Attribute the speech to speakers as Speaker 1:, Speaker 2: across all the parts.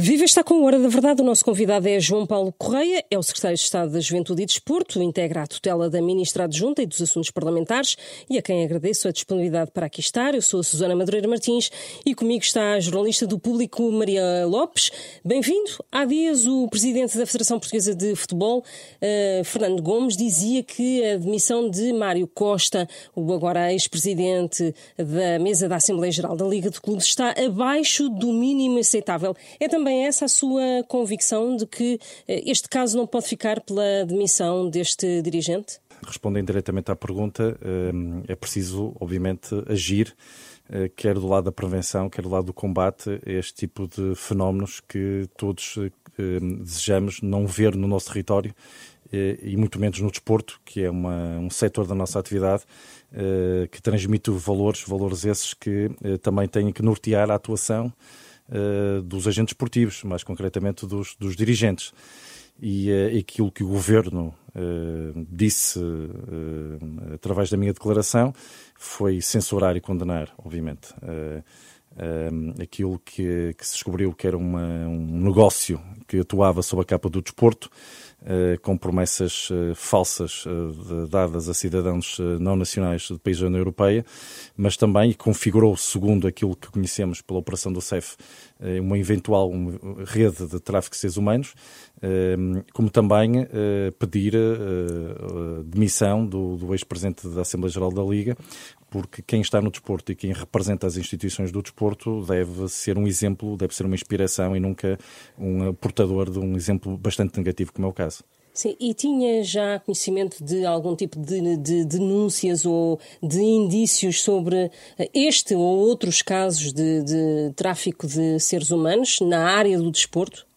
Speaker 1: Viva está com a Hora da Verdade. O nosso convidado é João Paulo Correia, é o secretário de Estado da Juventude e Desporto, integra a tutela da Ministra Adjunta e dos Assuntos Parlamentares e a quem agradeço a disponibilidade para aqui estar. Eu sou a Susana Madureira Martins e comigo está a jornalista do Público Maria Lopes. Bem-vindo. Há dias o presidente da Federação Portuguesa de Futebol, uh, Fernando Gomes, dizia que a demissão de Mário Costa, o agora ex-presidente da mesa da Assembleia Geral da Liga de Clubes, está abaixo do mínimo aceitável. É também também essa a sua convicção de que eh, este caso não pode ficar pela demissão deste dirigente?
Speaker 2: Respondendo diretamente à pergunta, eh, é preciso, obviamente, agir eh, quer do lado da prevenção, quer do lado do combate a este tipo de fenómenos que todos desejamos não ver no nosso território e muito menos no desporto, que é uma, um setor da nossa atividade que transmite valores, valores esses que também têm que nortear a atuação uh, dos agentes esportivos, mais concretamente dos, dos dirigentes. E uh, aquilo que o governo uh, disse através da minha declaração foi censurar e condenar, obviamente. aquilo que, que, se descobriu que era uma, um negócio que atuava sob a capa do desporto, com promessas falsas dadas a cidadãos não nacionais de países da União Europeia, mas também configurou, segundo aquilo que conhecemos pela operação do CEF, eh, uma eventual rede de tráfico de seres humanos, eh, como também eh, pedir demissão do, do ex-presidente da Assembleia Geral da Liga, porque quem está no desporto e quem representa as instituições do desporto deve ser um exemplo, deve ser uma inspiração e nunca um portador de um exemplo bastante negativo, como é o caso.
Speaker 1: Sim, e tinha já conhecimento de algum tipo de, de, denúncias ou de indícios sobre este ou outros casos de, de tráfico de seres humanos na área do desporto?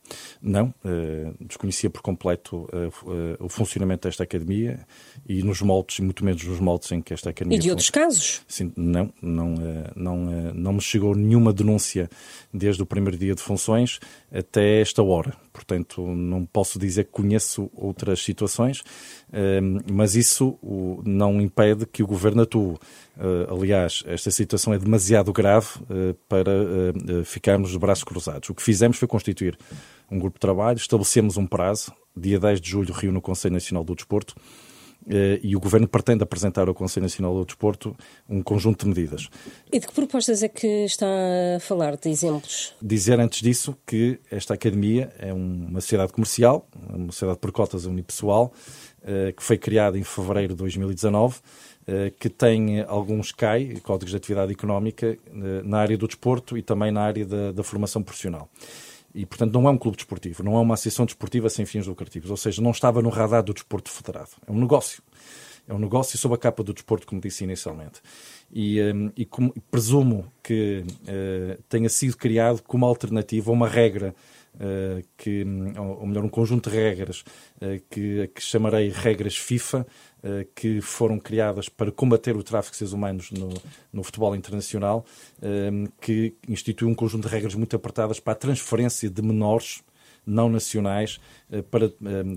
Speaker 2: Não, uh, desconhecia por completo uh, o funcionamento desta academia e nos moldes, muito menos nos moldes em que esta academia.
Speaker 1: E de outros casos?
Speaker 2: Sim, não, não, não, não me chegou nenhuma denúncia desde o primeiro dia de funções até esta hora. Portanto, não posso dizer que conheço outras situações, mas isso não impede que o governo atue. Aliás, esta situação é demasiado grave para ficarmos de braços cruzados. O que fizemos foi constituir um grupo de trabalho, estabelecemos um prazo, dia 10 de julho reúne o Conselho Nacional do Desporto, eh, e o Governo pretende apresentar ao Conselho Nacional do Desporto um conjunto de medidas.
Speaker 1: E de que propostas é que está a falar, de exemplos?
Speaker 2: Dizer antes disso que esta academia é uma sociedade comercial, uma sociedade por cotas unipessoal, eh, que foi criada em fevereiro de 2019, eh, que tem alguns CAI, Códigos de Atividade Económica, na área do desporto e também na área da, da formação profissional. E, portanto, não é um clube desportivo, não é uma associação desportiva sem fins lucrativos, ou seja, não estava no radar do desporto federado. É um negócio. É um negócio sob a capa do desporto, como disse inicialmente. E, um, e como, presumo que uh, tenha sido criado como alternativa uma regra que, ou melhor, um conjunto de regras uh, que, que chamarei regras FIFA, uh, que foram criadas para combater o tráfico de seres humanos no, no futebol internacional, que institui um conjunto de regras muito apertadas para a transferência de menores não nacionais para,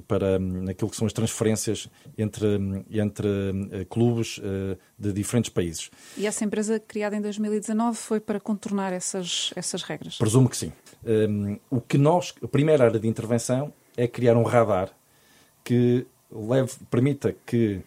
Speaker 2: para aquilo que são as transferências entre, entre clubes de diferentes países.
Speaker 3: E essa empresa criada em 2019 foi para contornar essas, essas regras?
Speaker 2: Presumo que sim. Um, o que nós, a primeira área de intervenção é criar um radar que leve, permita que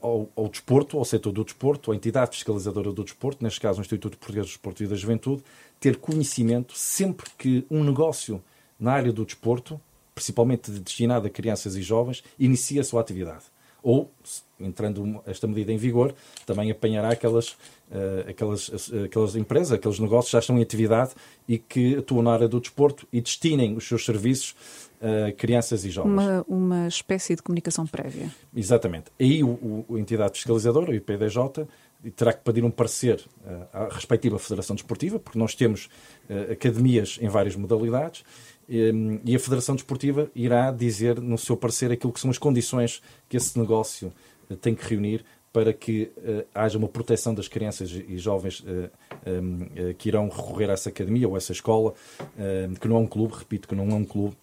Speaker 2: ao, ao, desporto, ao setor do desporto, à entidade fiscalizadora do desporto, neste caso o Instituto Português do Desporto e da Juventude, ter conhecimento sempre que um negócio na área do desporto, principalmente destinado a crianças e jovens, inicia a sua atividade. Ou, entrando esta medida em vigor, também apanhará aquelas, uh, aquelas, uh, aquelas empresas, aqueles negócios que já estão em atividade e que atuam na área do desporto e destinem os seus serviços a crianças e jovens.
Speaker 3: Uma, uma espécie de comunicação prévia.
Speaker 2: Exatamente. Aí o, o, a entidade fiscalizadora, o IPDJ, terá que pedir um parecer uh, à respectiva Federação Desportiva, porque nós temos academias em várias modalidades e a Federação Desportiva irá dizer no seu parecer aquilo que são as condições que esse negócio eh, tem que reunir para que uh, haja uma proteção das crianças e jovens um, uh, que irão recorrer a essa academia ou a essa escola, que não é um clube, repito, que não é um clube,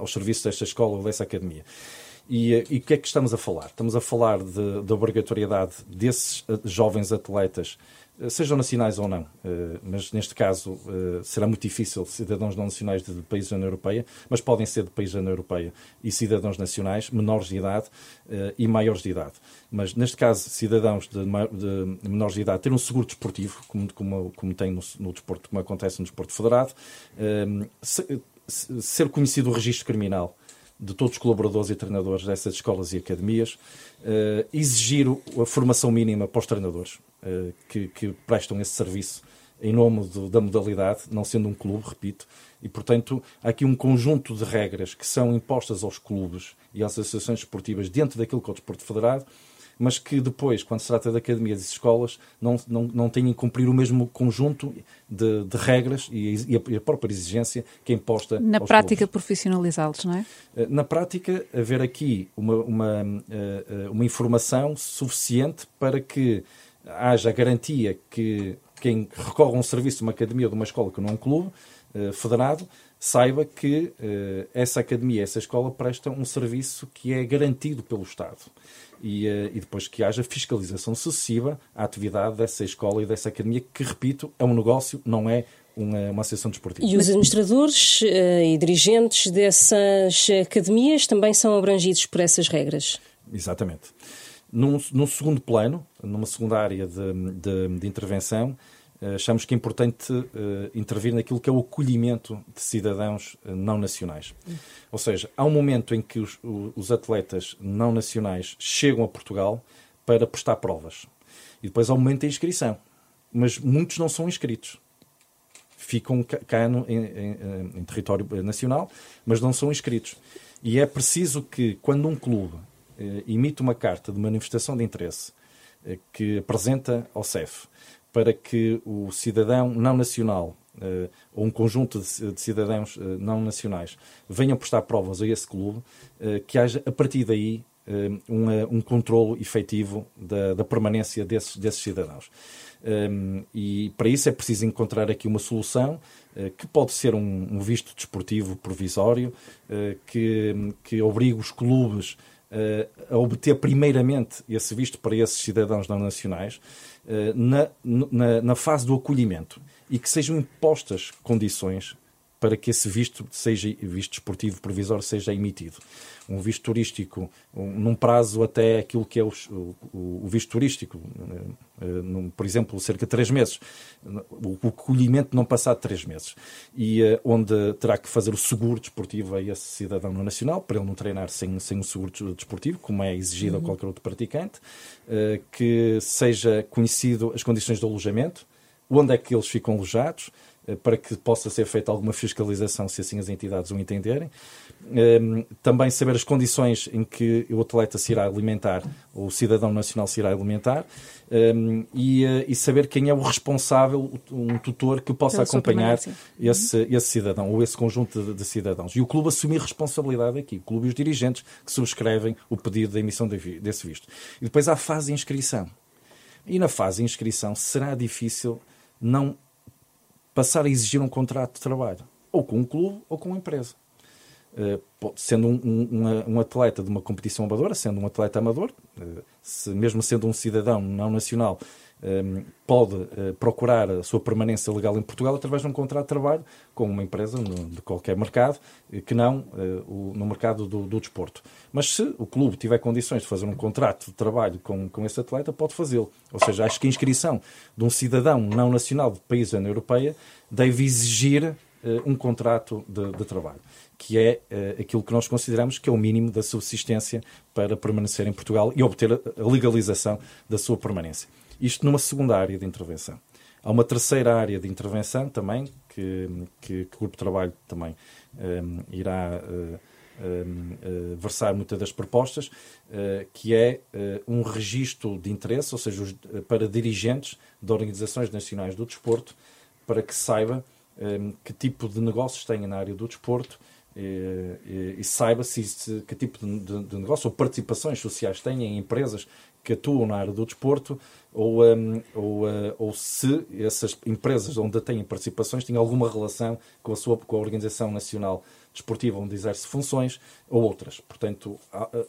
Speaker 2: aos serviços desta escola ou dessa academia. E, e o que é que estamos a falar? Estamos a falar da obrigatoriedade desses jovens atletas eh, sejam nacionais ou não, mas neste caso será muito difícil cidadãos não nacionais de países da União Europeia, mas podem ser de países da União Europeia e cidadãos nacionais, menores de idade e maiores de idade. Mas neste caso, cidadãos de, menores de idade ter um seguro desportivo, como, como, como tem no, no desporto, como acontece no desporto federado, ser conhecido o registro criminal de todos os colaboradores e treinadores dessas escolas e academias, exigir a formação mínima para os treinadores que, que, prestam esse serviço em nome da modalidade, não sendo um clube, repito, e portanto há aqui um conjunto de regras que são impostas aos clubes e às associações esportivas dentro daquilo que é o desporto federado, mas que depois, quando se trata de academias e escolas, não, não, não têm que cumprir o mesmo conjunto de, de regras e, e, a, própria exigência que é imposta
Speaker 3: Na prática, profissionalizá-los, não é?
Speaker 2: Eh, na prática, haver aqui uma, uma, eh, eh, uma informação suficiente para que haja a garantia que quem recorre a um serviço de uma academia ou de uma escola que não é um clube federado saiba que essa academia, essa escola presta um serviço que é garantido pelo Estado e, eh, e, depois que haja fiscalização sucessiva à atividade dessa escola e dessa academia, que, repito, é um negócio, não é uma, uma associação desportiva.
Speaker 1: E os administradores uh, e dirigentes dessas academias também são abrangidos por essas regras?
Speaker 2: Exatamente. Num, num segundo plano, numa segunda área de, de, de intervenção, eh, achamos que é importante uh, intervir naquilo que é o acolhimento de cidadãos uh, não nacionais. Ou seja, há um momento em que os, os, atletas não nacionais chegam a Portugal para prestar provas. E depois há o momento da inscrição. Mas muitos não são inscritos. Ficam cá no, em, em, em território nacional, mas não são inscritos. E é preciso que, quando um clube emite uma carta de manifestação de interesse que apresenta ao CEF para que o cidadão não nacional uh, ou um conjunto de, cidadãos uh, não nacionais venham prestar provas a esse clube, uh, que haja a partir daí um, um controlo efetivo da, da permanência desses, desses cidadãos. Um, e para isso é preciso encontrar aqui uma solução que pode ser um, um visto desportivo provisório, que, que obrigue os clubes a obter primeiramente esse visto para esses cidadãos não nacionais eh, na, na, na fase do acolhimento e que sejam impostas condições para que esse visto seja visto esportivo provisório seja emitido. Um visto turístico, um, num prazo até aquilo que é o, o, o visto turístico, uh, num, por exemplo, cerca de três meses. O, o acolhimento não passar de três meses. E uh, onde terá que fazer o seguro desportivo a esse cidadão nacional, para ele não treinar sem, sem um seguro desportivo, como é exigido uhum. a qualquer outro praticante, uh, que seja conhecido as condições de alojamento, onde é que eles ficam alojados, para que possa ser feita alguma fiscalização, se assim as entidades o entenderem. Ehm, também saber as condições em que o atleta se irá alimentar, ou o cidadão nacional se irá alimentar, ehm, e, eh, e saber quem é o responsável, um tutor que possa Pela acompanhar esse, uhum. esse cidadão, ou esse conjunto de, de, cidadãos. E o clube assumir responsabilidade aqui, o clube e os dirigentes que subscrevem o pedido da emissão de, desse visto. E depois há a fase de inscrição. E na fase de inscrição será difícil não passar a exigir um contrato de trabalho, ou com um clube ou com uma empresa. Uh, sendo um, um, um, atleta de uma competição amadora, sendo um atleta amador, uh, se, mesmo sendo um cidadão não nacional, pode uh, procurar a sua permanência legal em Portugal através de um contrato de trabalho com uma empresa de qualquer mercado, que não o, no mercado do, do, desporto. Mas se o clube tiver condições de fazer um contrato de trabalho com, com esse atleta, pode fazê-lo. Ou seja, acho que a inscrição de um cidadão não nacional de país da União Europeia deve exigir um contrato de, de trabalho que é aquilo que nós consideramos que é o mínimo da subsistência para permanecer em Portugal e obter a legalização da sua permanência. Isto numa segunda área de intervenção. Há uma terceira área de intervenção também, que, que, que o Grupo de Trabalho também um, irá uh, um, uh, versar muitas das propostas, uh, que é um registro de interesse, ou seja, os, para dirigentes de organizações nacionais do desporto, para que saiba um, que tipo de negócios têm na área do desporto e, e, e saiba se, se, que tipo de, de, de, negócio ou participações sociais têm em empresas que atuam na área do desporto ou, um, ou, uh, ou se essas empresas onde têm participações têm alguma relação com a, sua, com a Organização Nacional Desportiva onde exerce funções ou outras. Portanto,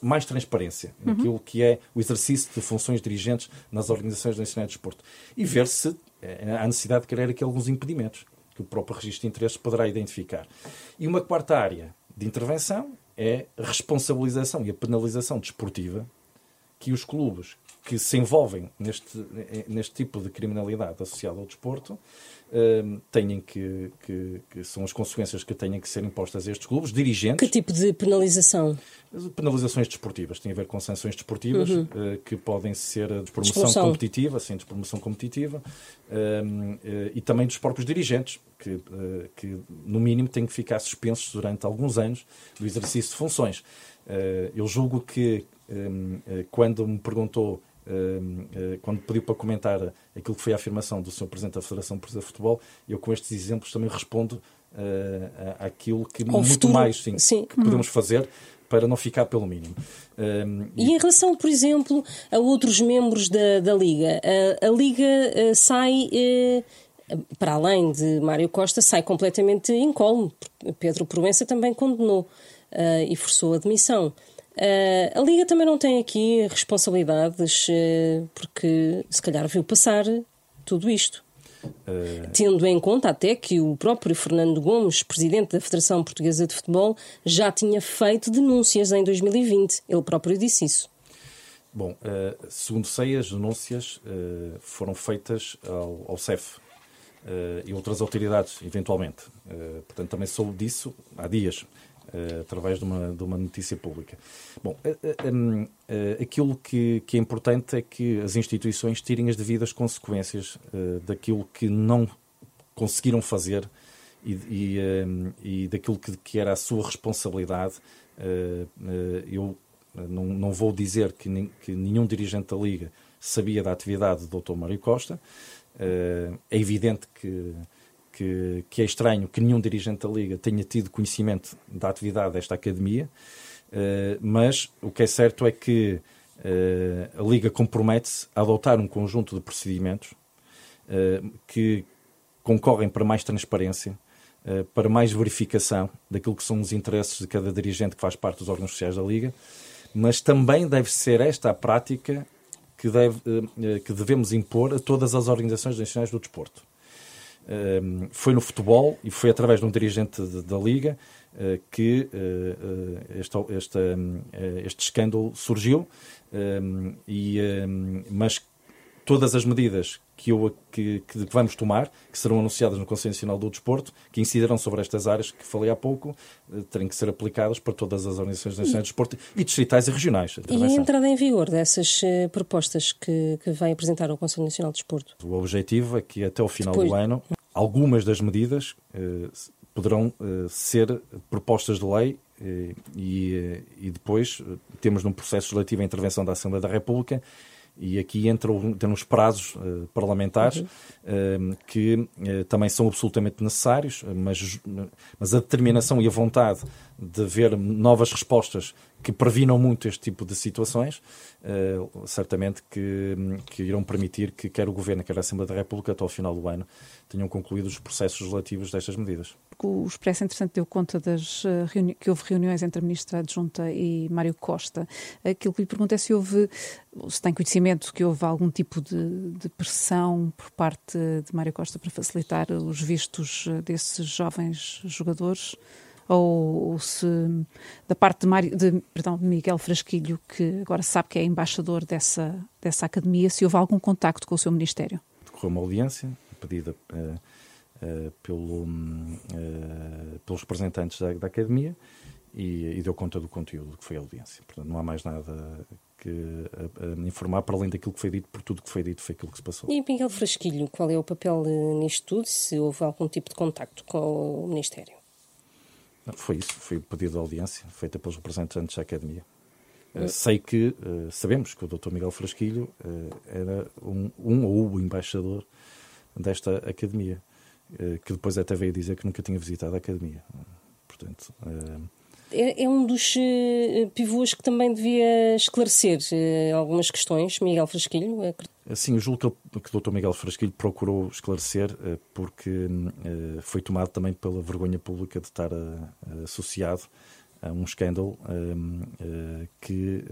Speaker 2: mais transparência uhum. naquilo que é o exercício de funções dirigentes nas organizações nacionais de desporto. E ver se eh, há necessidade de criar aqui alguns impedimentos que o próprio registro de interesses poderá identificar. E uma quarta área de intervenção é a responsabilização e a penalização desportiva que os clubes que se envolvem neste, neste tipo de criminalidade associada ao desporto uh, têm que, que, que, são as consequências que têm que ser impostas a estes clubes, dirigentes.
Speaker 1: Que tipo de penalização?
Speaker 2: Penalizações desportivas, tem a ver com sanções desportivas uhum. uh, que podem ser de promoção Expulsão. competitiva, sim, de promoção competitiva, uh, e também dos próprios dirigentes, que, que no mínimo têm que ficar suspensos durante alguns anos do exercício de funções. eu julgo que quando me perguntou eh, quando pediu para comentar aquilo que foi a afirmação do Sr. Presidente da Federação Portuguesa de Futebol, eu com estes exemplos também respondo àquilo que Ao muito futuro, mais sim, sim. Que podemos fazer para não ficar pelo mínimo.
Speaker 1: Um, e... e... em relação, por exemplo, a outros membros da, da Liga, a, a Liga uh, sai, para além de Mário Costa, sai completamente incólume. Pedro Proença também condenou e forçou a demissão. Uh, a Liga também não tem aqui responsabilidades, uh, porque se calhar viu passar tudo isto. Uh... Tendo em conta até que o próprio Fernando Gomes, presidente da Federação Portuguesa de Futebol, já tinha feito denúncias em 2020. Ele próprio disse isso.
Speaker 2: Bom, segundo sei, as denúncias foram feitas ao, ao CEF e outras autoridades, eventualmente. portanto, também soube disso há dias. Uh, através de uma, de uma notícia pública. Bom, uh, uh, aquilo que, que, é importante é que as instituições tirem as devidas consequências daquilo que não conseguiram fazer e, e, e daquilo que, que, era a sua responsabilidade. eu não, não vou dizer que, que nenhum dirigente da Liga sabia da atividade do Dr. Mário Costa. é evidente que que, que é estranho que nenhum dirigente da Liga tenha tido conhecimento da atividade desta academia, uh, mas o que é certo é que uh, a Liga compromete-se a adotar um conjunto de procedimentos uh, que concorrem para mais transparência, para mais verificação daquilo que são os interesses de cada dirigente que faz parte dos órgãos sociais da Liga, mas também deve ser esta a prática que, deve, que devemos impor a todas as organizações nacionais do desporto. Ehm, foi no futebol e foi através de um dirigente da Liga eh, que eh, eh, este, este, este escândalo surgiu, ehm, e, ehm, mas todas as medidas que, eu, que, que, vamos tomar, que serão anunciadas no Conselho Nacional do Desporto, que incidirão sobre estas áreas que falei há pouco, terem que ser aplicadas para todas as organizações nacionais de desporto e distritais e regionais.
Speaker 1: E a entrada em vigor dessas propostas que, que vai apresentar o Conselho Nacional de Desporto?
Speaker 2: O objetivo é que até o final Depois... do ano algumas das medidas eh, poderão eh, ser propostas de lei eh, e, e, depois temos num processo relativo à intervenção da Assembleia da República e aqui entram, entram os prazos uh, parlamentares uhum. uh, que uh, também são absolutamente necessários, mas, mas a determinação e a vontade de ver novas respostas que previnam muito este tipo de situações, certamente que, que, irão permitir que quer o Governo, quer a Assembleia da República, até ao final do ano, tenham concluído os processos relativos destas medidas.
Speaker 3: O Expresso, entretanto, deu conta das uh, que houve reuniões entre a Ministra Adjunta e Mário Costa. Aquilo que lhe pergunto é se houve, se tem conhecimento que houve algum tipo de, de pressão por parte de Mário Costa para facilitar os vistos eh, desses jovens jogadores ou, ou se da parte de, Mário, de, perdão, de Miguel Frasquilho, que agora sabe que é embaixador dessa, dessa academia, se houve algum contacto com o seu Ministério?
Speaker 2: Decorreu uma audiência pedida uh, uh, pelo, uh, pelos representantes da, da Academia e, e, deu conta do conteúdo que foi a audiência. Portanto, não há mais nada que informar para além daquilo que foi dito, por tudo que foi dito foi aquilo que se passou.
Speaker 1: E Miguel Frasquilho, qual é o papel nisto tudo? Se houve algum tipo de contacto com o Ministério?
Speaker 2: Não, foi isso, foi o pedido de audiência feita pelos representantes da Academia. Uh, sei que, uh, sabemos que o Dr. Miguel Frasquilho uh, era um, um ou o embaixador desta academia, eh, que depois até veio dizer que nunca tinha visitado a academia. Portanto,
Speaker 1: eh, é, é um dos uh, pivôs que também devia esclarecer uh, algumas questões, Miguel Frasquilho.
Speaker 2: Sim, eu julgo que, que o Dr. Miguel Frasquilho procurou esclarecer uh, porque foi tomado também pela vergonha pública de estar associado a um escândalo que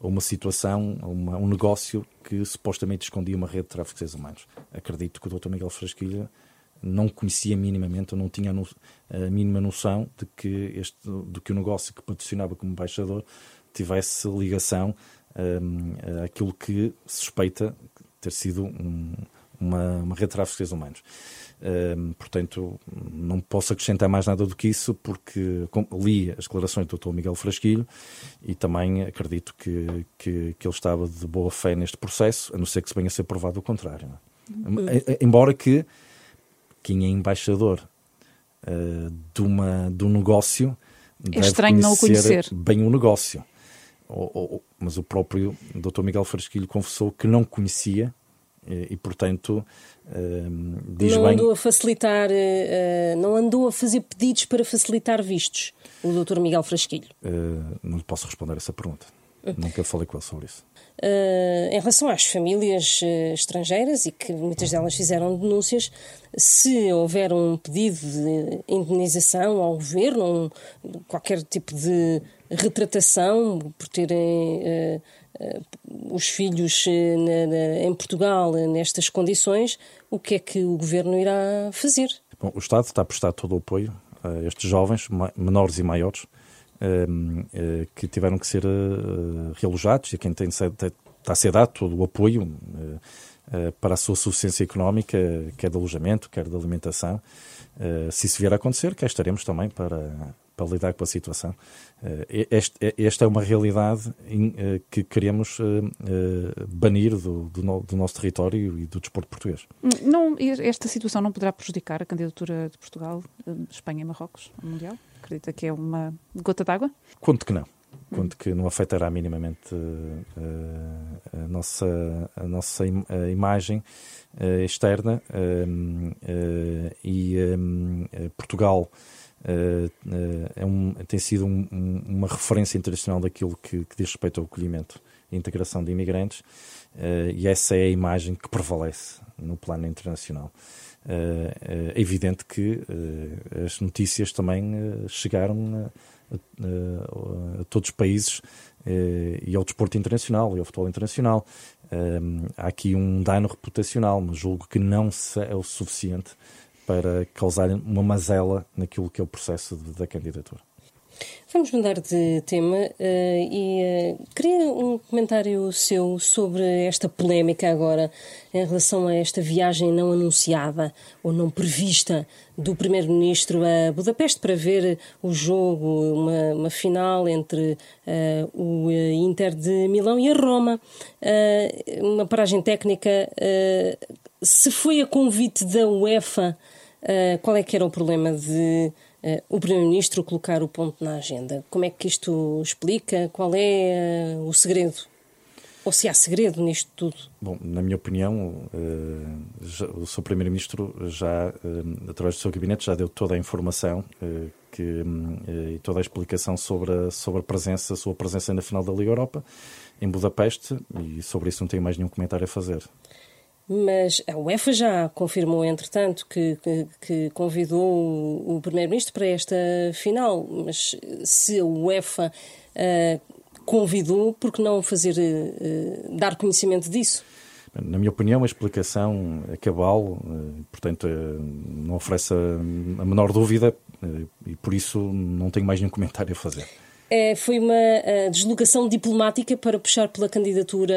Speaker 2: a uma situação, a, uma, um negócio que supostamente escondia uma rede de tráfico de seres humanos. Acredito que o Dr. Miguel Frasquilha não conhecia minimamente, ou não tinha a mínima noção de que, este, de que o negócio que patrocinava como embaixador tivesse ligação um, àquilo que suspeita ter sido um, uma, uma rede de tráfico de seres humanos. Um, portanto, não posso acrescentar mais nada do que isso, porque li as declarações do Dr. Miguel Frasquilho e também acredito que, que, que, ele estava de boa fé neste processo, a não ser que se venha a ser provado o contrário. É? Embora que quem é embaixador uh, de, uma, de um negócio
Speaker 3: é deve estranho não o conhecer
Speaker 2: bem o negócio. Ou, ou, mas o próprio Dr. Miguel Frasquilho confessou que não conhecia e, e portanto, uh, diz
Speaker 1: não
Speaker 2: bem...
Speaker 1: andou a facilitar, uh, não andou a fazer pedidos para facilitar vistos, o Dr. Miguel Frasquilho?
Speaker 2: Uh, não lhe posso responder essa pergunta. Nunca falei com ele sobre isso.
Speaker 1: Uh, em relação às famílias uh, estrangeiras e que muitas delas fizeram denúncias, se houver um pedido de indenização ao governo, um, qualquer tipo de retratação por terem uh, os filhos na, na, em Portugal nestas condições, o que é que o governo irá fazer?
Speaker 2: Bom, o Estado está a prestar todo o apoio a estes jovens, menores e maiores, que tiveram que ser eh, realojados e quem tem, está a ser dado todo o apoio eh, para a sua suficiência económica, quer de alojamento, quer de alimentação. Se isso vier a acontecer, cá estaremos também para, para lidar com a situação. Esta é uma realidade que queremos banir do, do, do, nosso território e do desporto português.
Speaker 3: Não, esta situação não poderá prejudicar a candidatura de Portugal, Espanha e Marrocos ao Mundial? Acredita que é uma gota d'água?
Speaker 2: Conto que não. Conto que não afetará minimamente uh, a nossa, a nossa im a imagem uh, externa uh, e Portugal é um, tem sido um, um, uma referência internacional daquilo que, que diz respeito ao acolhimento e integração de imigrantes e essa é a imagem que prevalece no plano internacional. É evidente que eh, as notícias também eh, chegaram a, a, a todos os países e ao desporto internacional e ao futebol internacional. Há aqui um dano reputacional, mas julgo que não é o suficiente para causar uma mazela naquilo que é o processo da candidatura.
Speaker 1: Vamos mudar de tema uh, e uh, queria um comentário seu sobre esta polémica agora em relação a esta viagem não anunciada ou não prevista do Primeiro-Ministro a Budapeste para ver o jogo, uma, uma final entre uh, o Inter de Milão e a Roma. uma paragem técnica. se foi a convite da UEFA, qual é que era o problema de o Primeiro-Ministro colocar o ponto na agenda. Como é que isto explica? Qual é uh, o segredo? Ou se há segredo nisto tudo?
Speaker 2: Bom, na minha opinião, já, o seu Primeiro-Ministro já, através do seu gabinete, já deu toda a informação que, e toda a explicação sobre a, sobre a presença, a sua presença na final da Liga Europa em Budapeste e sobre isso não tenho mais nenhum comentário a fazer.
Speaker 1: Mas a UEFA já confirmou, entretanto, que, que, que convidou o, Primeiro-Ministro para esta final. Mas se a UEFA uh, convidou, por que não fazer, uh, dar conhecimento disso?
Speaker 2: Na minha opinião, a explicação é cabal, uh, portanto, não oferece a menor dúvida e por isso não tenho mais nenhum comentário a fazer.
Speaker 1: É, foi uma deslocação diplomática para puxar pela candidatura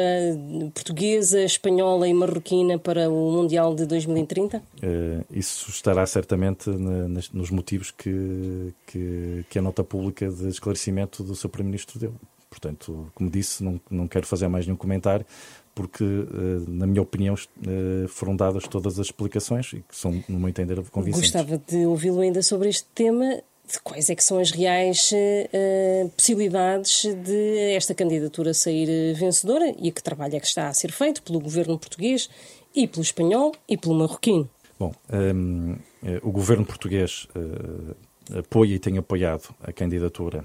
Speaker 1: portuguesa, espanhola e marroquina para o Mundial de 2030?
Speaker 2: É, isso estará certamente nos motivos que, que, que, a nota pública de esclarecimento do seu Primeiro-Ministro deu. Portanto, como disse, não, não quero fazer mais nenhum comentário, porque, eh, na minha opinião, eh, foram dadas todas as explicações e que são, no meu entender, convincentes.
Speaker 1: Gostava de ouvi-lo ainda sobre este tema de quais é que são as reais uh, possibilidades de esta candidatura sair eh, vencedora e que trabalho é que está a ser feito pelo governo português e pelo espanhol e pelo marroquino?
Speaker 2: Bom, um, ehm, o governo português uh, apoia e tem apoiado a candidatura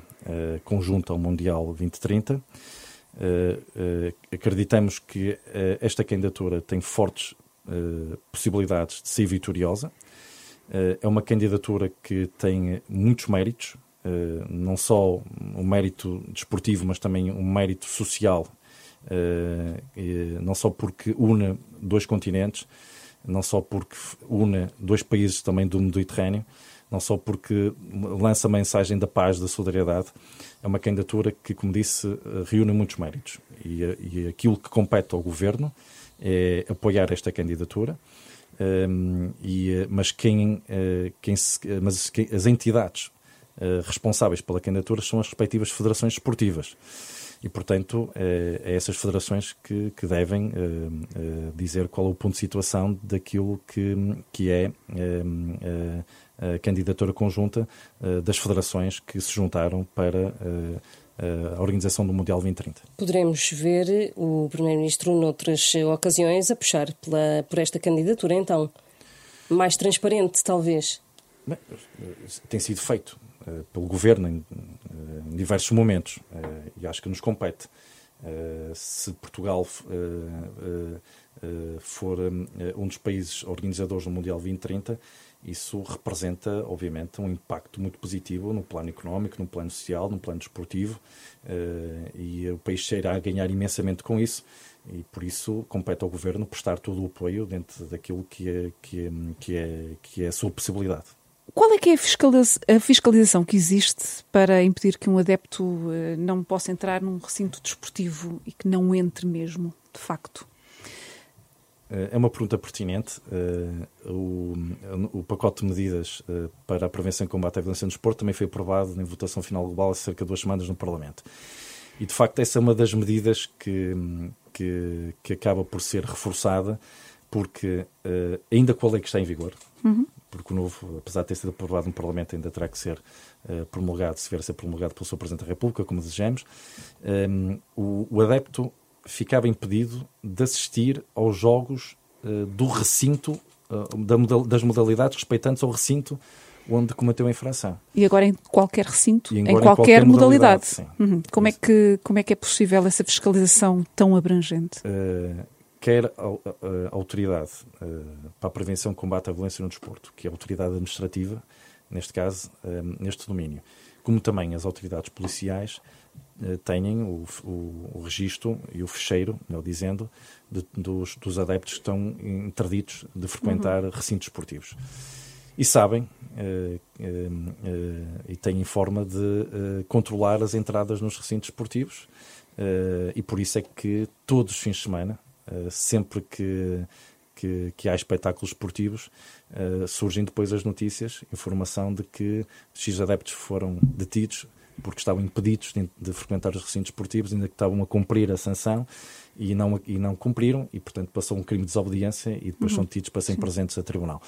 Speaker 2: conjunta ao Mundial 2030. acreditamos que esta candidatura tem fortes possibilidades de ser vitoriosa. É uma candidatura que tem muitos méritos, não só um mérito desportivo, mas também um mérito social não só porque une dois continentes, não só porque une dois países também do Mediterrâneo, não só porque lança a mensagem da paz, da solidariedade, é uma candidatura que, como disse, eh, reúne muitos méritos. E, e aquilo que compete ao governo é apoiar esta candidatura. Um, e, mas quem, quem se, mas quem, as entidades responsáveis pela candidatura são as respectivas federações esportivas. E, portanto, é, é essas federações que, que devem é, é, dizer qual é o ponto de situação daquilo que, que é a candidatura conjunta das federações que se juntaram para a organização do Mundial 2030.
Speaker 1: Poderemos ver o Primeiro-Ministro, noutras ocasiões, a puxar pela, por esta candidatura, então. Mais transparente, talvez.
Speaker 2: Bem, tem sido feito. Eh, pelo governo em, eh, em, diversos momentos eh, e acho que nos compete. se Portugal for um dos países organizadores do Mundial 2030, isso representa, obviamente, um impacto muito positivo no plano económico, no plano social, no plano desportivo, e o país irá a ganhar imensamente com isso, e por isso compete ao Governo prestar todo o apoio dentro daquilo que é, que é, que é, que é a sua possibilidade.
Speaker 3: Qual é que é a fiscalização que existe para impedir que um adepto eh, não possa entrar num recinto desportivo e que não entre mesmo, de facto?
Speaker 2: Eh, é uma pergunta pertinente. Eh, o, o pacote de medidas para a prevenção e combate à violência no desporto também foi aprovado em votação final global há cerca de duas semanas no Parlamento. E, de facto, essa é uma das medidas que, que, que acaba por ser reforçada, porque ainda com a lei que está em vigor, uhum porque o novo, apesar de ter sido aprovado no Parlamento, ainda terá que ser promulgado, se vier a ser promulgado pelo Sr. Presidente da República, como desejamos, o, o, adepto ficava impedido de assistir aos jogos uh, do recinto, uh, da modal, das modalidades respeitantes ao recinto onde cometeu a infração.
Speaker 3: E agora em qualquer recinto, em qualquer, qualquer, modalidade. modalidade uhum. como, é que, como é que é possível essa fiscalização tão abrangente? Uh,
Speaker 2: quer a, a, a autoridade para a prevenção e combate à violência no desporto, que é a autoridade administrativa, neste caso, neste domínio, como também as autoridades policiais têm o, o, o registro e o fecheiro, melhor dizendo, de, dos, dos, adeptos que estão interditos de frequentar uhum. recintos esportivos. E sabem uh, uh, e têm forma de controlar as entradas nos recintos esportivos, e por isso é que todos os fins de semana, eh, sempre que, que, que, há espetáculos esportivos, surgem depois as notícias, informação de que X adeptos foram detidos porque estavam impedidos de, de, frequentar os recintos esportivos, ainda que estavam a cumprir a sanção e não, e não cumpriram, e portanto passou um crime de desobediência e depois uhum. são detidos para serem presentes a tribunal.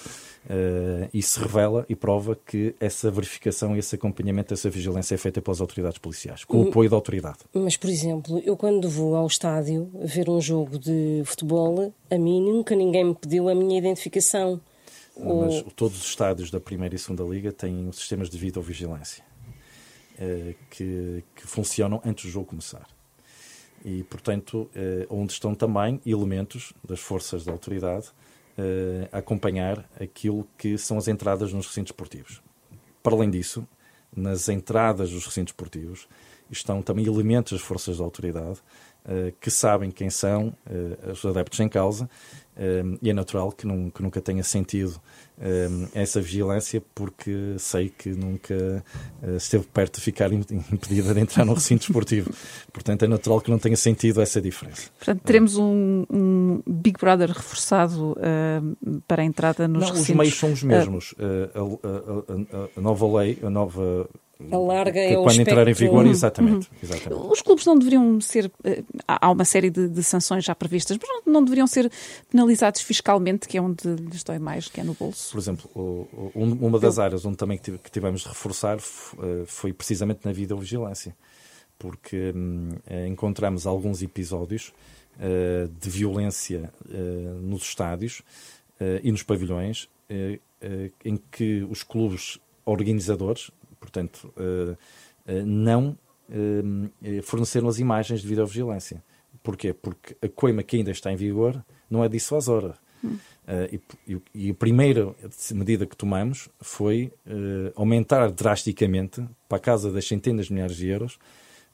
Speaker 2: Uh, isso revela e prova que essa verificação, esse acompanhamento, essa vigilância é feita pelas autoridades policiais, com o uhum. apoio da autoridade.
Speaker 1: Mas, por exemplo, eu quando vou ao estádio ver um jogo de futebol, a mim nunca ninguém me pediu a minha identificação.
Speaker 2: Mas todos os estádios da primeira e segunda liga têm sistemas de videovigilância que, que funcionam antes do jogo começar e, portanto, eh, onde estão também elementos das forças da autoridade eh, a acompanhar aquilo que são as entradas nos recintos esportivos. Para além disso, nas entradas dos recintos esportivos estão também elementos das forças da autoridade eh, que sabem quem são os adeptos em causa e é natural que, não, que nunca tenha sentido essa vigilância porque sei que nunca esteve perto de ficar impedida de entrar no recinto esportivo. Portanto, é natural que não tenha sentido essa diferença.
Speaker 3: Portanto, teremos um, um Big Brother reforçado uh, para a entrada nos
Speaker 2: não,
Speaker 3: recintos.
Speaker 2: Os meios são os mesmos. Uh, a, a, a, a, nova lei, a nova
Speaker 1: alarga é
Speaker 2: quando entrar em vigor, uhum. exatamente, uhum. exatamente.
Speaker 3: Os clubes não deveriam ser. Eh, há uma série de, de sanções já previstas, mas não, não, deveriam ser penalizados fiscalmente, que é onde lhes dói mais, que é no bolso.
Speaker 2: Por exemplo, uma das áreas onde também que tivemos de reforçar eh, foi precisamente na videovigilância, porque hum, eh, encontramos alguns episódios de violência nos estádios e nos pavilhões em que os clubes organizadores, portanto, não forneceram as imagens de videovigilância. Porquê? Porque a coima que ainda está em vigor não é dissuasora. Hum. Uh, e, e, a primeira medida que tomamos foi uh, aumentar drasticamente, para a casa das centenas de milhares de euros,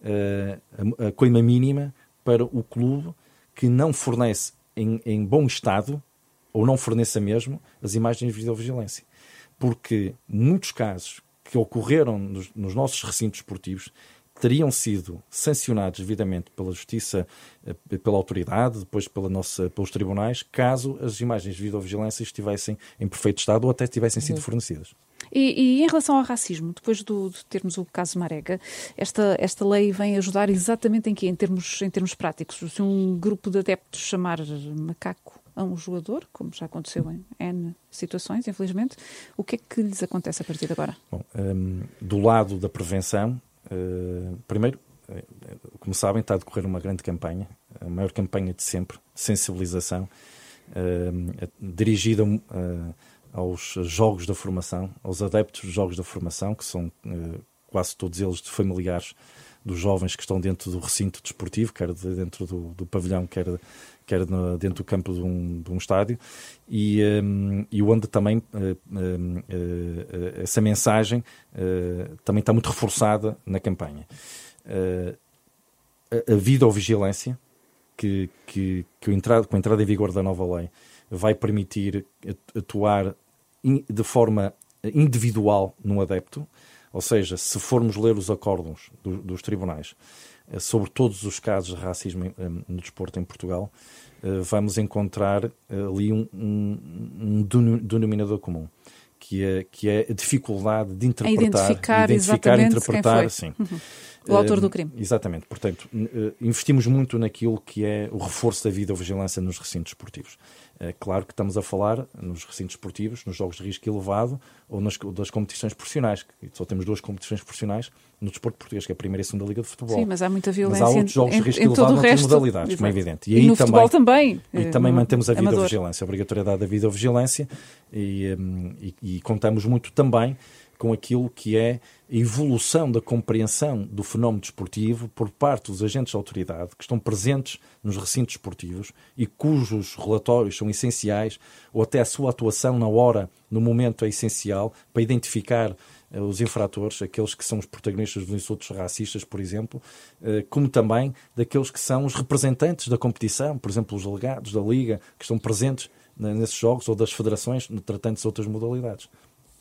Speaker 2: uh, a, a coima mínima para o clube que não fornece em, em, bom estado, ou não forneça mesmo, as imagens de videovigilância. Porque muitos casos que ocorreram nos, nos nossos recintos esportivos teriam sido sancionados devidamente pela Justiça, eh, pela autoridade, depois pela nossa, pelos tribunais, caso as imagens de videovigilância estivessem em perfeito estado ou até tivessem sido uhum. fornecidas.
Speaker 3: E, e, em relação ao racismo, depois do, de termos o caso Marega, esta, esta lei vem ajudar exatamente em quê? Em termos, em termos práticos. Se um grupo de adeptos chamar macaco a um jogador, como já aconteceu em N situações, infelizmente, o que é que lhes acontece a partir de agora?
Speaker 2: Bom, um, do lado da prevenção, eh, primeiro, eh, como sabem, está a decorrer uma grande campanha, a maior campanha de sempre, de sensibilização, uh, dirigida uh, aos jogos da formação, aos adeptos dos jogos da formação, que são quase todos eles de familiares dos jovens que estão dentro do recinto desportivo, quer dentro do, do pavilhão, quer, quer dentro do campo de um, de um estádio, e, um, e onde também uh, uh, essa mensagem também está muito reforçada na campanha. a, a videovigilância, que, que, que entrada, com a entrada em vigor da nova lei, vai permitir atuar de forma individual no adepto, ou seja, se formos ler os acórdons do, dos tribunais eh, sobre todos os casos de racismo eh, no desporto em Portugal, eh, vamos encontrar ali um, um, um denominador comum, que é, que é a dificuldade de interpretar,
Speaker 3: identificar,
Speaker 2: identificar interpretar, sim.
Speaker 3: Uhum. O autor do crime.
Speaker 2: Exatamente. Portanto, investimos muito naquilo que é o reforço da videovigilância nos recintos esportivos. É claro que estamos a falar nos recintos esportivos, nos jogos de risco elevado ou nas das competições profissionais. Só temos duas competições profissionais no desporto português, que é a primeira e a segunda liga de futebol.
Speaker 3: Sim, mas há muita violência
Speaker 2: mas há outros jogos
Speaker 3: em,
Speaker 2: de risco elevado noutras modalidades, como é evidente.
Speaker 3: E, e aí no também, também.
Speaker 2: E também mantemos a videovigilância, a obrigatoriedade da videovigilância e, hum, e, e contamos muito também com aquilo que é a evolução da compreensão do fenómeno desportivo por parte dos agentes de autoridade que estão presentes nos recintos esportivos e cujos relatórios são essenciais, ou até a sua atuação na hora, no momento, é essencial para identificar uh, os infratores, aqueles que são os protagonistas dos insultos racistas, por exemplo, uh, como também daqueles que são os representantes da competição, por exemplo, os delegados da Liga, que estão presentes nesses jogos, ou das federações, tratantes de outras modalidades.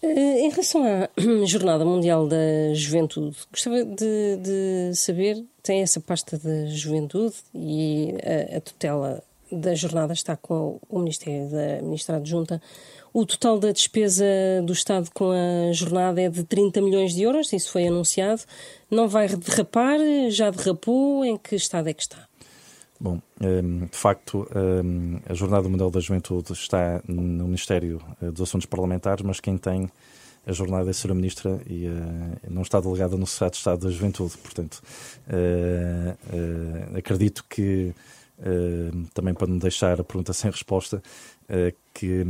Speaker 1: Eh, em relação à Jornada Mundial da Juventude, gostava de, de saber, tem essa pasta da juventude e a, a, tutela da jornada está com o Ministério da Ministra Adjunta. O total da despesa do Estado com a jornada é de 30 milhões de euros, isso foi anunciado. Não vai derrapar? Já derrapou? Em que estado é que está?
Speaker 2: Bom, ehm, de facto, ehm, a Jornada Mundial da Juventude está no Ministério eh, dos Assuntos Parlamentares, mas quem tem a jornada é a Sra. Ministra e uh, não está delegada no Secretário de Estado da Juventude. Portanto, uh, acredito que, também para não deixar a pergunta sem resposta, que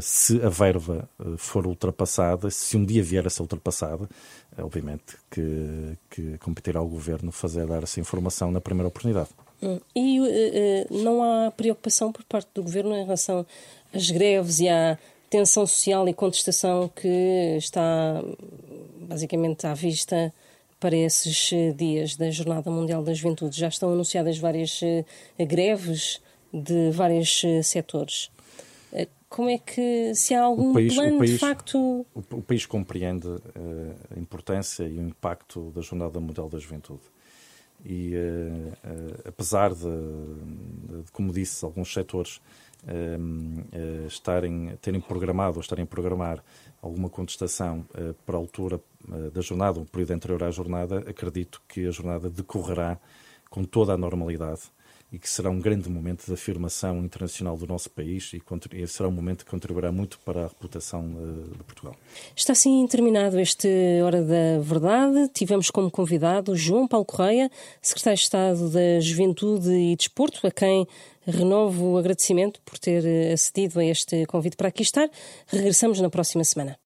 Speaker 2: se a verba for ultrapassada, se um dia vier a ser ultrapassada, obviamente que, que competirá ao Governo fazer dar essa informação na primeira oportunidade.
Speaker 1: Hum. E uh, não há preocupação por parte do Governo em relação às greves e à tensão social e contestação que está basicamente à vista para esses dias da Jornada Mundial da Juventude? Já estão anunciadas várias greves de vários setores. Como é que, se há algum país, plano país, de facto...
Speaker 2: O, país compreende a importância e o impacto da Jornada Mundial da Juventude. E, apesar de, de, como disse, alguns setores estarem, terem programado ou estarem a programar alguma contestação para a altura da jornada, um período anterior à jornada, acredito que a jornada decorrerá com toda a normalidade e que será um grande momento de afirmação internacional do nosso país e será um momento que contribuirá muito para a reputação de Portugal.
Speaker 1: Está assim terminado este Hora da Verdade. Tivemos como convidado João Paulo Correia, Secretário de Estado da Juventude e Desporto, a quem renovo o agradecimento por ter acedido a este convite para aqui estar. Regressamos na próxima semana.